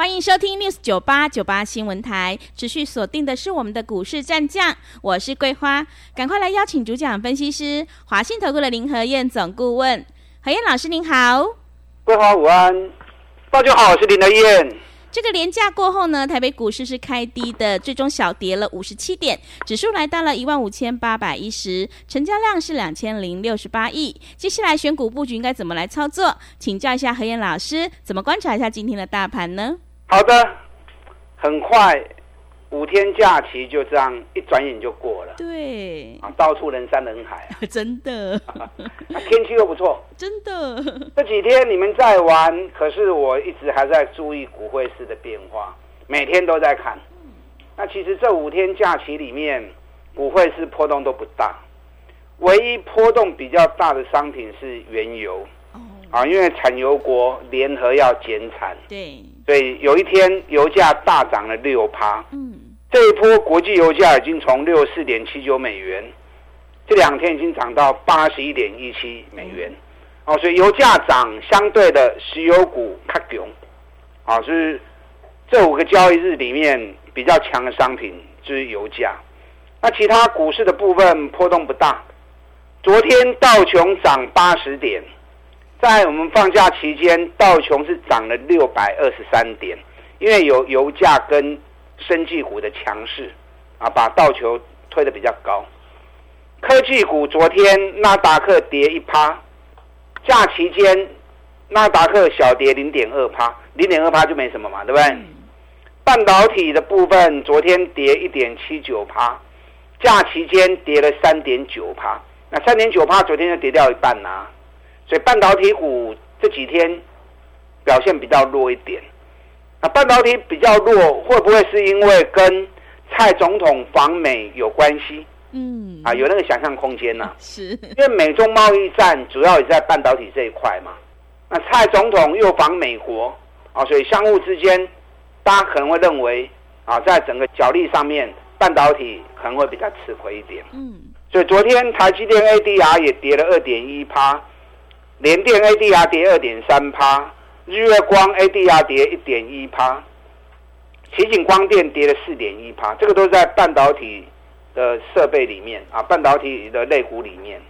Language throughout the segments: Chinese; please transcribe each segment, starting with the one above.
欢迎收听 News 九八九八新闻台，持续锁定的是我们的股市战将，我是桂花，赶快来邀请主讲分析师华信投顾的林和燕总顾问，何燕老师您好，桂花午安，大家好，我是林和燕。这个连假过后呢，台北股市是开低的，最终小跌了五十七点，指数来到了一万五千八百一十，成交量是两千零六十八亿。接下来选股布局应该怎么来操作？请教一下何燕老师，怎么观察一下今天的大盘呢？好的，很快。五天假期就这样一转眼就过了，对，啊，到处人山人海，真的，天气又不错，真的。这几天你们在玩，可是我一直还在注意股汇市的变化，每天都在看。那其实这五天假期里面，股汇市波动都不大，唯一波动比较大的商品是原油，啊，因为产油国联合要减产，对，所以有一天油价大涨了六趴，嗯。这一波国际油价已经从六四点七九美元，这两天已经涨到八十一点一七美元，哦，所以油价涨，相对的石油股它囧，啊，是这五个交易日里面比较强的商品就是油价。那其他股市的部分波动不大。昨天道琼涨八十点，在我们放假期间，道琼是涨了六百二十三点，因为有油价跟。生技股的强势，啊，把道球推的比较高。科技股昨天纳达克跌一趴，假期间纳达克小跌零点二趴，零点二趴就没什么嘛，对不对？半导体的部分昨天跌一点七九趴，假期间跌了三点九趴，那三点九趴昨天就跌掉一半呐，所以半导体股这几天表现比较弱一点。那半导体比较弱，会不会是因为跟蔡总统访美有关系？嗯，啊，有那个想象空间呢。是，因为美中贸易战主要也在半导体这一块嘛。那蔡总统又访美国，啊，所以相互之间，大家可能会认为，啊，在整个角力上面，半导体可能会比较吃亏一点。嗯，所以昨天台积电 ADR 也跌了二点一趴，联电 ADR 跌二点三趴。日月光 ADR 跌一点一趴，奇景光电跌了四点一趴，这个都在半导体的设备里面啊，半导体的类股里面。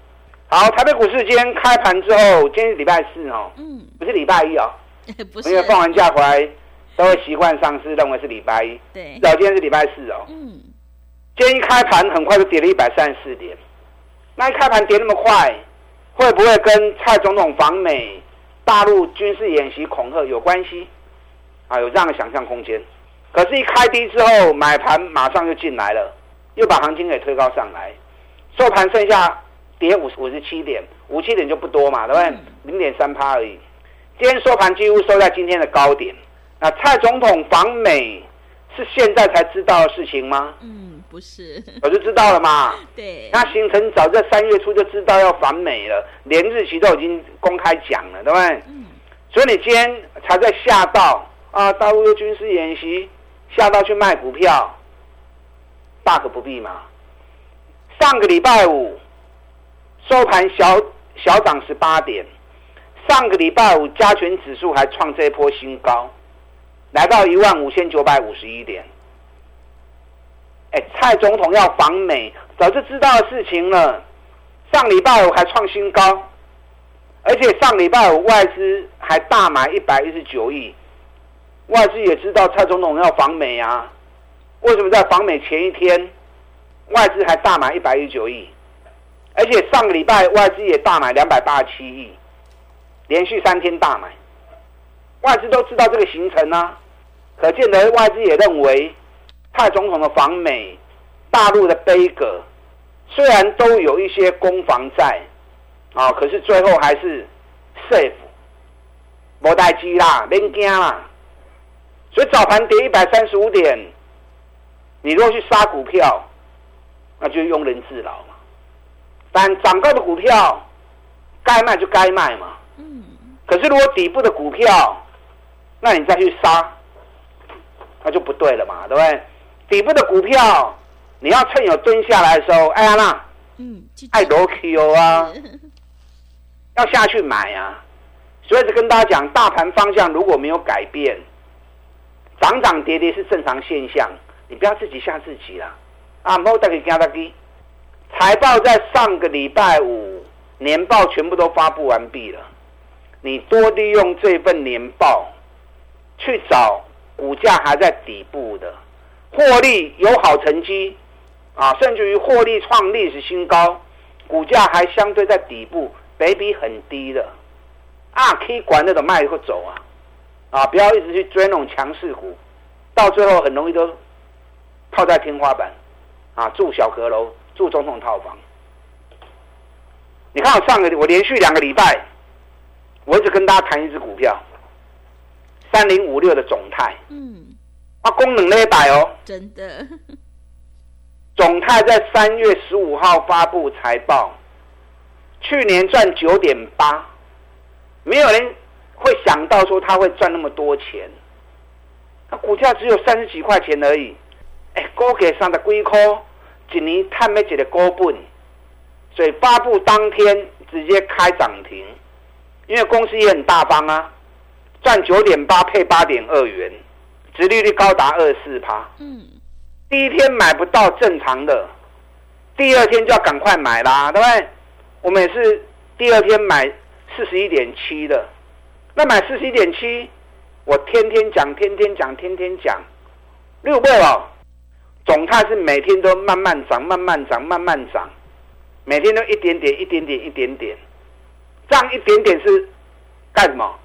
好，台北股市今天开盘之后，今天是礼拜四哦，嗯，不是礼拜一哦，不是，因为放完假回来都会习惯上市，认为是礼拜一，对，早今天是礼拜四哦，嗯，今天一开盘很快就跌了一百三十四点，那一开盘跌那么快，会不会跟蔡总统访美？大陆军事演习恐吓有关系，啊，有这样的想象空间。可是，一开低之后，买盘马上就进来了，又把行情给推高上来。收盘剩下跌五五十七点，五七点就不多嘛，对不对？零点三趴而已。今天收盘几乎收在今天的高点。那蔡总统访美是现在才知道的事情吗？嗯。不是，我就知道了嘛。对，那行程早在三月初就知道要反美了，连日期都已经公开讲了，对不对？嗯。所以你今天才在下道啊，大陆的军事演习，下道去卖股票，大可不必嘛。上个礼拜五收盘小小涨十八点，上个礼拜五加权指数还创这一波新高，来到一万五千九百五十一点。哎，蔡总统要访美，早就知道的事情了。上礼拜五还创新高，而且上礼拜五外资还大买一百一十九亿。外资也知道蔡总统要访美啊，为什么在访美前一天，外资还大买一百一十九亿？而且上个礼拜外资也大买两百八十七亿，连续三天大买。外资都知道这个行程啊，可见的外资也认为。蔡总统的访美，大陆的悲歌，虽然都有一些攻防在，啊，可是最后还是 safe，无代志啦，免惊啦。所以早盘跌一百三十五点，你如果去杀股票，那就庸人自扰嘛。但涨高的股票该卖就该卖嘛。嗯。可是如果底部的股票，那你再去杀，那就不对了嘛，对不对？底部的股票，你要趁有蹲下来的时候，哎呀啦，嗯，爱罗 Q 啊，要下去买啊。所以，跟大家讲，大盘方向如果没有改变，涨涨跌跌是正常现象，你不要自己吓自己啦。啊！莫再给加大基，财报在上个礼拜五年报全部都发布完毕了，你多利用这份年报去找股价还在底部的获利有好成绩啊，甚至于获利创历史新高，股价还相对在底部，比比很低的。啊，可以管那种卖或走啊，啊，不要一直去追那种强势股，到最后很容易都套在天花板，啊，住小阁楼，住总统套房。你看我上个我连续两个礼拜，我一直跟大家谈一只股票，三零五六的总泰，嗯，啊，功能那一百哦，真的，总泰在三月十五号发布财报，去年赚九点八。没有人会想到说他会赚那么多钱，他股价只有三十几块钱而已，哎，高给上的龟壳，一年探没几的高本，所以发布当天直接开涨停，因为公司也很大方啊，赚九点八配八点二元，殖利率高达二四趴，嗯，第一天买不到正常的，第二天就要赶快买啦，对不对？我们也是第二天买。四十一点七的，那买四十一点七，我天天讲，天天讲，天天讲，六倍哦。总态是每天都慢慢涨，慢慢涨，慢慢涨，每天都一点点，一点点，一点点，这样一点点是干什么？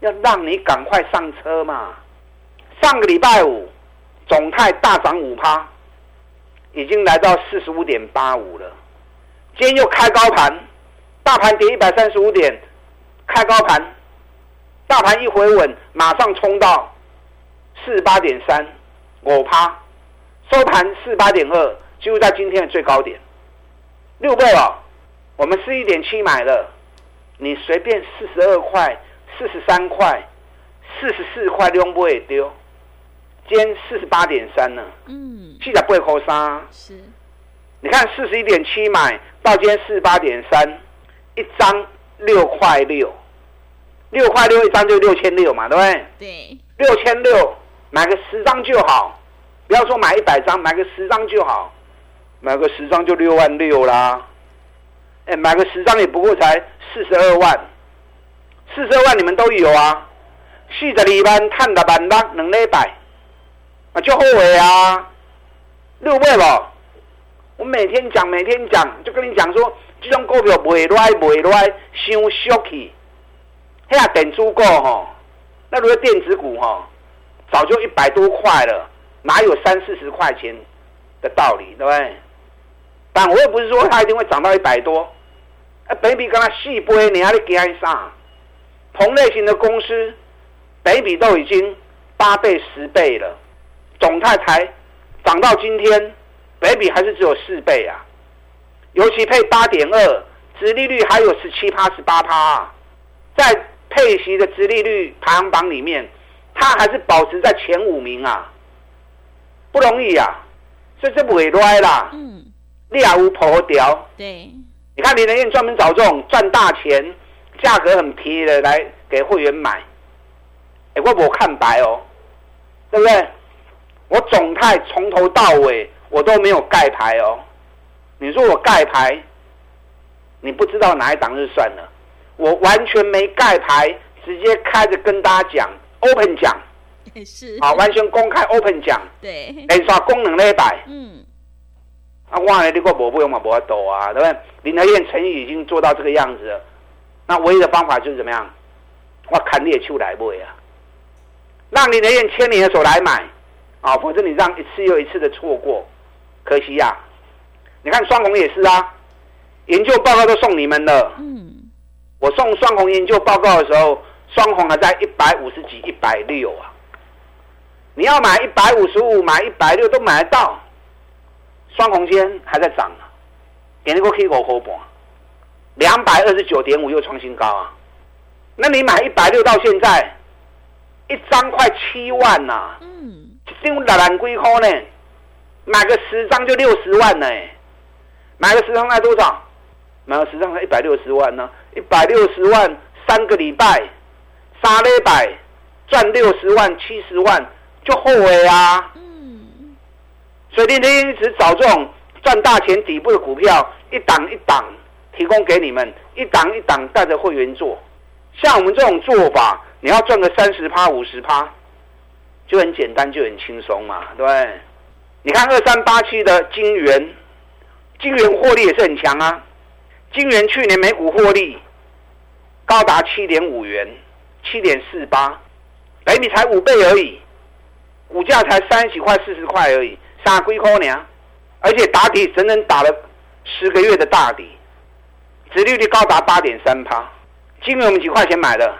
要让你赶快上车嘛。上个礼拜五，总泰大涨五趴，已经来到四十五点八五了，今天又开高盘。大盘跌一百三十五点，开高盘，大盘一回稳，马上冲到四十八点三，我趴，收盘四十八点二，几乎在今天的最高点，六倍了。我们四一点七买了，你随便四十二块、四十三块、四十四块都不会丢。今天四十八点三呢，嗯，七十八块三，是，你看四十一点七买到今天四十八点三。一张六块六，六块六一张就六千六嘛，对不对？对，六千六买个十张就好，不要说买一百张，买个十张就好，买个十张就六万六啦。哎，买个十张也不过才四十二万，四十二万你们都有啊。四十二万探的万六两礼拜，就后悔啊，六倍了。我每天讲，每天讲，就跟你讲说。这种股票卖来卖来，伤俗气。遐电子股吼，那如果电子股吼，早就一百多块了，哪有三四十块钱的道理，对不对？但我也不是说它一定会涨到一百多。啊，本比跟它细倍，你还得加啥？同类型的公司，北比都已经八倍、十倍了，总泰才涨到今天，北比还是只有四倍啊。尤其配八点二，殖利率还有十七趴、十八趴，在配息的殖利率排行榜里面，它还是保持在前五名啊，不容易啊，所以这不会赖啦。嗯，你也无破掉。对，你看林德燕专门找这种赚大钱、价格很便宜的来给会员买，哎，我我看白哦，对不对？我总泰从头到尾我都没有盖牌哦。你说我盖牌，你不知道哪一档就算了。我完全没盖牌，直接开着跟大家讲，open 讲，是啊，完全公开 open 讲。对，哎，说功能那一百，嗯，啊，哇，你个我不用嘛，不要抖啊，对不对？林德燕诚意已经做到这个样子了，那唯一的方法就是怎么样？我砍猎出来买啊，让林德燕牵你的手来买啊，否则你让一次又一次的错过，可惜呀。你看双红也是啊，研究报告都送你们了。嗯，我送双红研究报告的时候，双红还在一百五十几、一百六啊。你要买一百五十五、买一百六都买得到。双红今天还在涨啊，给那个 K 五块半，两百二十九点五又创新高啊！那你买一百六到现在，一张快七万呐！嗯，一张六万几块呢？买个十张就六十万呢！买个十张才多少？买个十张才一百六十万呢！一百六十万，三个礼拜，三礼拜赚六十万、七十万，就后悔啊！嗯，所以今天一直找这种赚大钱底部的股票，一档一档提供给你们，一档一档带着会员做。像我们这种做法，你要赚个三十趴、五十趴，就很简单，就很轻松嘛，对？你看二三八七的金元，金元获利也是很强啊。金元去年每股获利高达七点五元，七点四八，哎，你才五倍而已，股价才三十几块、四十块而已，傻龟壳呢？而且打底整整打了十个月的大底，殖利率高达八点三趴。金元我们几块钱买的？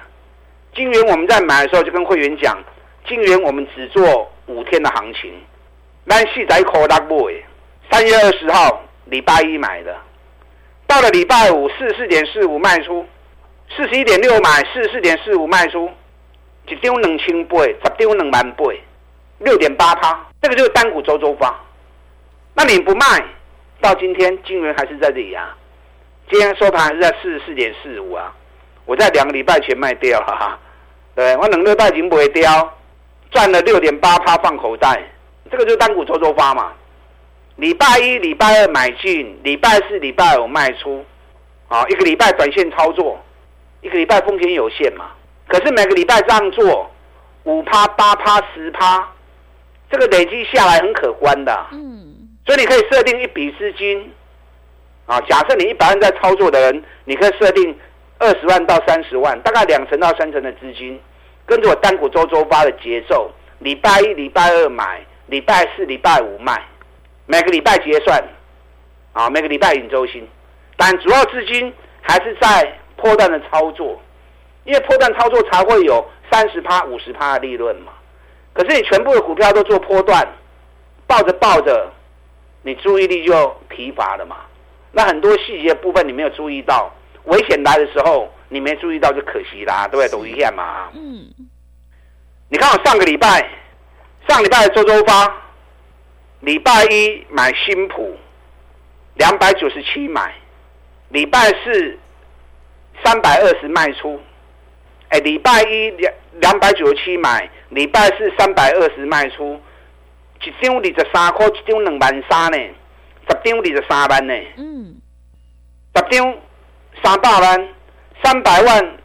金元我们在买的时候就跟会员讲，金元我们只做五天的行情。咱细仔口大不三月二十号礼拜一买的，到了礼拜五四四点四五卖出，四十一点六买，四十四点四五卖出，一丢两千倍，十丢两万倍，六点八趴，这个就是单股周周发。那你不卖，到今天金元还是在这里啊？今天收盘是在四十四点四五啊？我在两个礼拜前卖掉，哈哈，对我两个礼拜前不会掉，赚了六点八趴放口袋，这个就是单股周周发嘛。礼拜一、礼拜二买进，礼拜四、礼拜五卖出，啊，一个礼拜短线操作，一个礼拜风险有限嘛。可是每个礼拜这样做，五趴、八趴、十趴，这个累积下来很可观的。嗯，所以你可以设定一笔资金，啊，假设你一百万在操作的人，你可以设定。二十万到三十万，大概两成到三成的资金，跟着我单股周周发的节奏，礼拜一、礼拜二买，礼拜四、礼拜五卖，每个礼拜结算，啊，每个礼拜引周薪，但主要资金还是在破段的操作，因为破段操作才会有三十趴、五十趴的利润嘛。可是你全部的股票都做破段，抱着抱着，你注意力就疲乏了嘛。那很多细节部分你没有注意到。危险来的时候，你没注意到就可惜啦，对不对？抖一下嘛。嗯。你看我上个礼拜，上礼拜周周发，礼拜一买新普，两百九十七买，礼拜四三百二十卖出。哎，礼拜一两两百九十七买，礼拜四三百二十卖出，一张二十三块，一张两万三呢，十张二十三万呢。嗯。十张。三百万，三百万，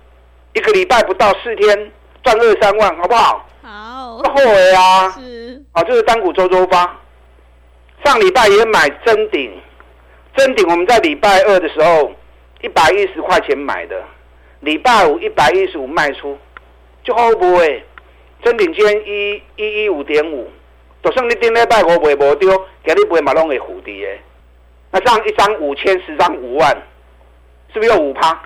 一个礼拜不到四天赚二三万，好不好？好，后悔啊！是，啊，就是单股周周发。上礼拜也买真顶，真顶我们在礼拜二的时候一百一十块钱买的，礼拜五一百一十五卖出，就好不会？真顶今天一一一五点五，就算你顶礼拜五卖无丢，今日卖嘛拢会蝴蝶的。那这样一张五千，十张五万。是不是有五趴？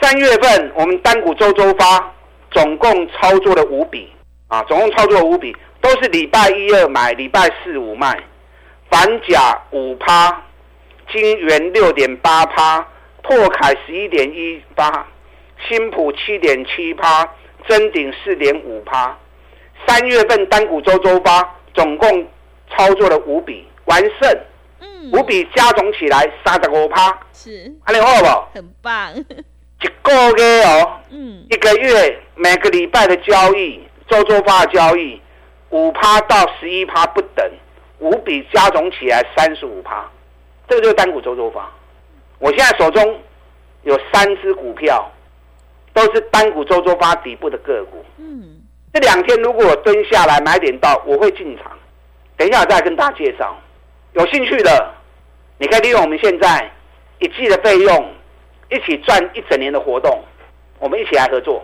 三月份我们单股周周发，总共操作了五笔啊，总共操作了五笔，都是礼拜一二买，礼拜四五卖，反甲五趴，金元六点八趴，拓凯十一点一八，新普七点七趴，真顶四点五趴。三月份单股周周发，总共操作了五笔，完胜。五笔加总起来三十五趴，是，安尼好不？很棒。一个月哦，嗯，一个月每个礼拜的交易，周周发的交易，五趴到十一趴不等，五笔加总起来三十五趴，这个就是单股周周发。我现在手中有三只股票，都是单股周周发底部的个股。嗯，这两天如果蹲下来买点到，我会进场。等一下再跟大家介绍。有兴趣的，你可以利用我们现在一季的费用，一起赚一整年的活动，我们一起来合作，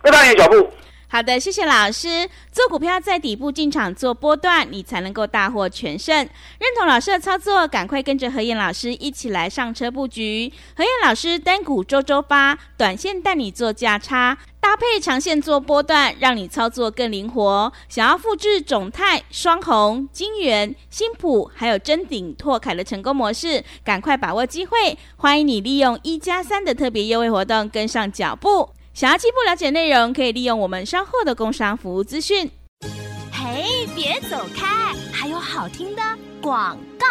跟上你的脚步。好的，谢谢老师。做股票在底部进场做波段，你才能够大获全胜。认同老师的操作，赶快跟着何燕老师一起来上车布局。何燕老师单股周周发，短线带你做价差。搭配长线做波段，让你操作更灵活。想要复制种泰、双红、金源、新普还有真鼎、拓凯的成功模式，赶快把握机会！欢迎你利用一加三的特别优惠活动跟上脚步。想要进一步了解内容，可以利用我们稍后的工商服务资讯。嘿，别走开，还有好听的广告。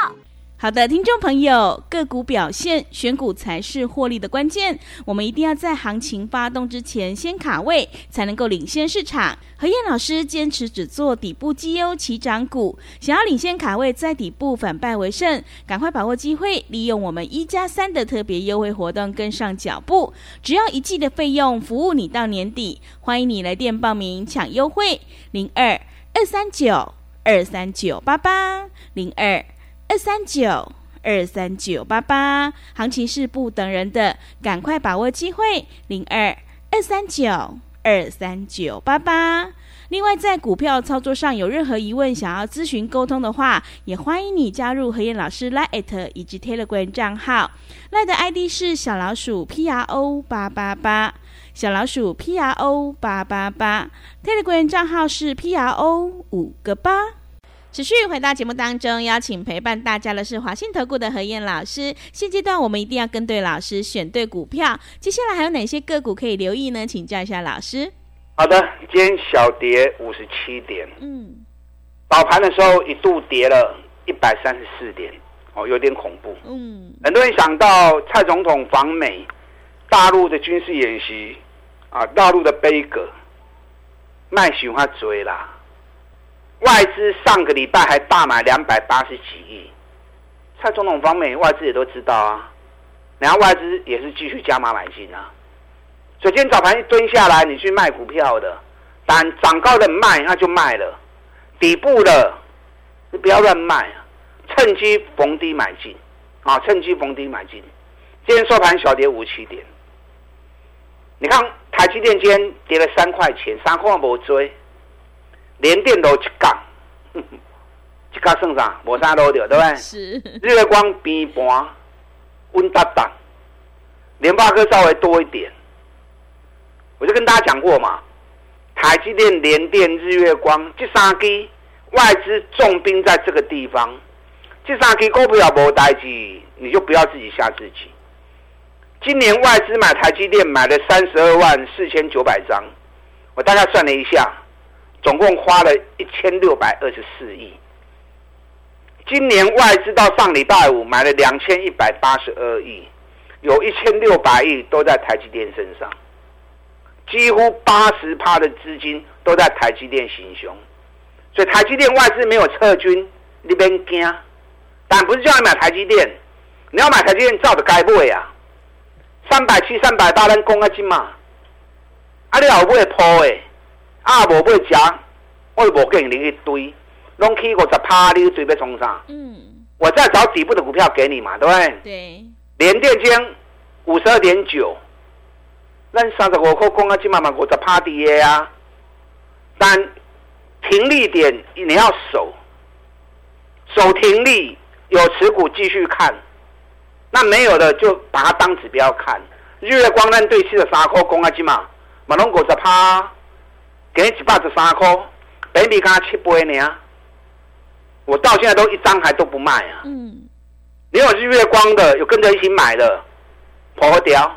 好的，听众朋友，个股表现选股才是获利的关键。我们一定要在行情发动之前先卡位，才能够领先市场。何燕老师坚持只做底部绩优起涨股，想要领先卡位，在底部反败为胜，赶快把握机会，利用我们一加三的特别优惠活动跟上脚步。只要一季的费用，服务你到年底。欢迎你来电报名抢优惠，零二二三九二三九八八零二。二三九二三九八八，行情是不等人的，赶快把握机会。零二二三九二三九八八。另外，在股票操作上有任何疑问，想要咨询沟通的话，也欢迎你加入何燕老师 Line 以及 Telegram 账号。Line 的 ID 是小老鼠 P R O 八八八，小老鼠 P R O 八八八。Telegram 账号是 P R O 五个八。持续回到节目当中，邀请陪伴大家的是华信投顾的何燕老师。现阶段我们一定要跟对老师，选对股票。接下来还有哪些个股可以留意呢？请教一下老师。好的，今天小跌五十七点，嗯，早盘的时候一度跌了一百三十四点，哦，有点恐怖。嗯，很多人想到蔡总统访美，大陆的军事演习，啊，大陆的悲歌，卖喜欢追啦。外资上个礼拜还大买两百八十几亿，蔡总统方面外资也都知道啊，然后外资也是继续加码买进啊。所以今天早盘一蹲下来，你去卖股票的，但涨高的卖那就卖了，底部的你不要乱卖啊，趁机逢低买进啊，趁机逢低买进。今天收盘小跌五七点，你看台积电今天跌了三块钱，三块没追。连电都一杠，一杠算啥？无啥路掉，对不对？是。日月光平盘温达达，联发科稍微多一点。我就跟大家讲过嘛，台积电、联电、日月光这三基外资重兵在这个地方，这三基股票无代志，你就不要自己吓自己。今年外资买台积电买了三十二万四千九百张，我大概算了一下。总共花了一千六百二十四亿。今年外资到上礼拜五买了两千一百八十二亿，有一千六百亿都在台积电身上，几乎八十趴的资金都在台积电行凶，所以台积电外资没有撤军，你别惊。但不是叫你买台积电，你要买台积电照着该买啊，三百七、三百八，咱讲啊金嘛，啊你后尾破诶。啊，无买食，我无跟你一堆，拢起五十趴，你准备冲啥？嗯，我再找底部的股票给你嘛，对不对？对。连电间五十二点九，咱三十五块公啊，今慢慢五十趴跌啊。但停利点你要守，守停利，有持股继续看，那没有的就把它当指标看。日月光咱对七的三块公啊，今嘛，马龙五十趴。给你一百十三块，北米刚七倍呢，我到现在都一张还都不卖啊。嗯，你有日月光的，有跟着一起买的，破掉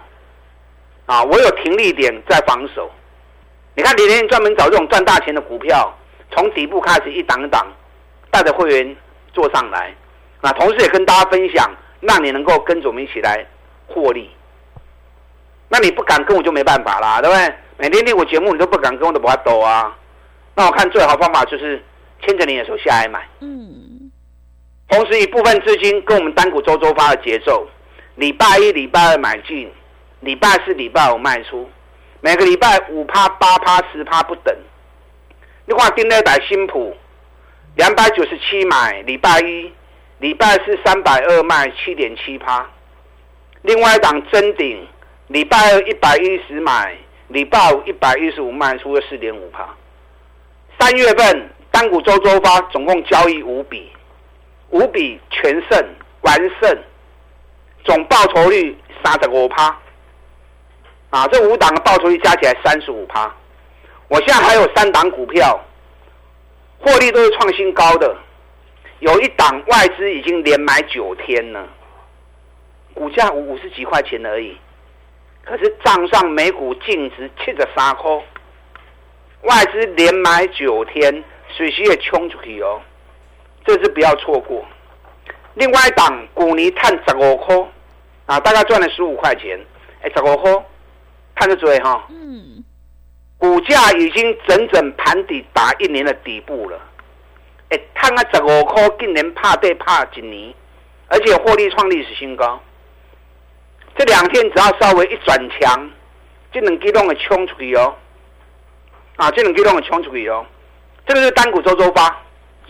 啊！我有停利点在防守。你看，连天专门找这种赚大钱的股票，从底部开始一档一档带着会员做上来，那同时也跟大家分享，让你能够跟着我们一起来获利。那你不敢跟我就没办法啦，对不对？每天听我节目，你都不敢跟我的不法抖啊！那我看最好方法就是牵着你的手下来买。嗯。同时，一部分资金跟我们单股周周发的节奏，礼拜一、礼拜二买进，礼拜四、礼拜五卖出，每个礼拜五趴、八趴、十趴不等。你看，丁那百新普两百九十七买，礼拜一、礼拜四三百二卖，七点七趴。另外一档真顶，礼拜二一百一十买。礼拜五一百一十五卖出了四点五趴。三月份单股周周发总共交易五笔，五笔全胜完胜，总报酬率三十五趴。啊，这五档的报酬率加起来三十五趴。我现在还有三档股票，获利都是创新高的，有一档外资已经连买九天了，股价五十几块钱而已，可是账上每股净值七十三块，外资连买九天，随时也冲出去哦，这次不要错过。另外一档股泥探十五块，啊，大概赚了十五块钱，哎，十五块，看得准哈。嗯。股价已经整整盘底打一年的底部了，哎，探啊十五块，今年怕对怕一年，而且获利创历史新高。这两天只要稍微一转强，就能激动的冲出去哦，啊，就能激动的冲出去哦。这个是单股周周发，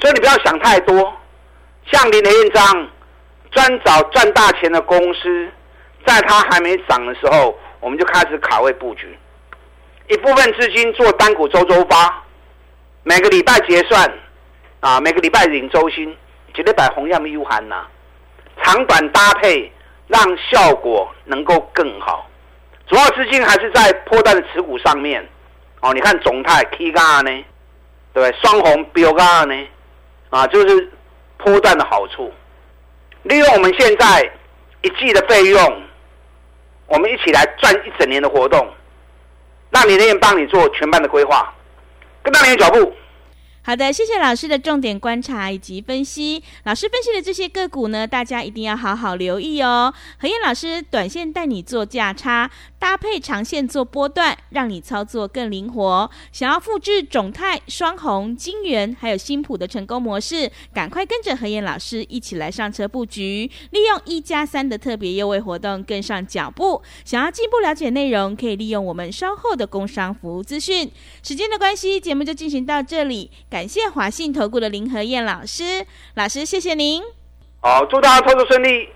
所以你不要想太多。像林德燕章专找赚大钱的公司，在它还没涨的时候，我们就开始卡位布局。一部分资金做单股周周发，每个礼拜结算，啊，每个礼拜领周薪，绝对摆红样的 U 盘呐，长短搭配，让效果能够更好。主要资金还是在破断的持股上面。哦，你看总泰 K 杠呢，对不对？双红标杠呢，啊，就是。波段的好处，利用我们现在一季的费用，我们一起来赚一整年的活动，让你人帮你做全班的规划，跟上你的脚步。好的，谢谢老师的重点观察以及分析。老师分析的这些个股呢，大家一定要好好留意哦。何燕老师短线带你做价差，搭配长线做波段，让你操作更灵活。想要复制种泰、双红、金元还有新普的成功模式，赶快跟着何燕老师一起来上车布局，利用一加三的特别优惠活动跟上脚步。想要进一步了解内容，可以利用我们稍后的工商服务资讯。时间的关系，节目就进行到这里。感谢华信投顾的林和燕老师，老师谢谢您。好，祝大家操作顺利。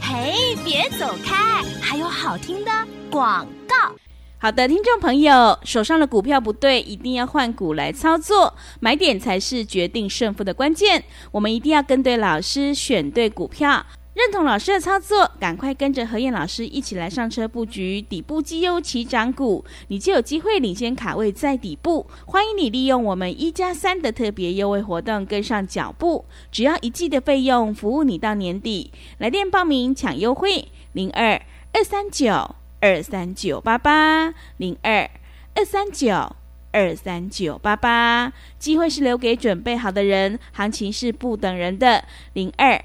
嘿，别走开，还有好听的广告。好的，听众朋友，手上的股票不对，一定要换股来操作，买点才是决定胜负的关键。我们一定要跟对老师，选对股票。认同老师的操作，赶快跟着何燕老师一起来上车布局底部绩优起涨股，你就有机会领先卡位在底部。欢迎你利用我们一加三的特别优惠活动跟上脚步，只要一季的费用，服务你到年底。来电报名抢优惠，零二二三九二三九八八零二二三九二三九八八。机会是留给准备好的人，行情是不等人的，零二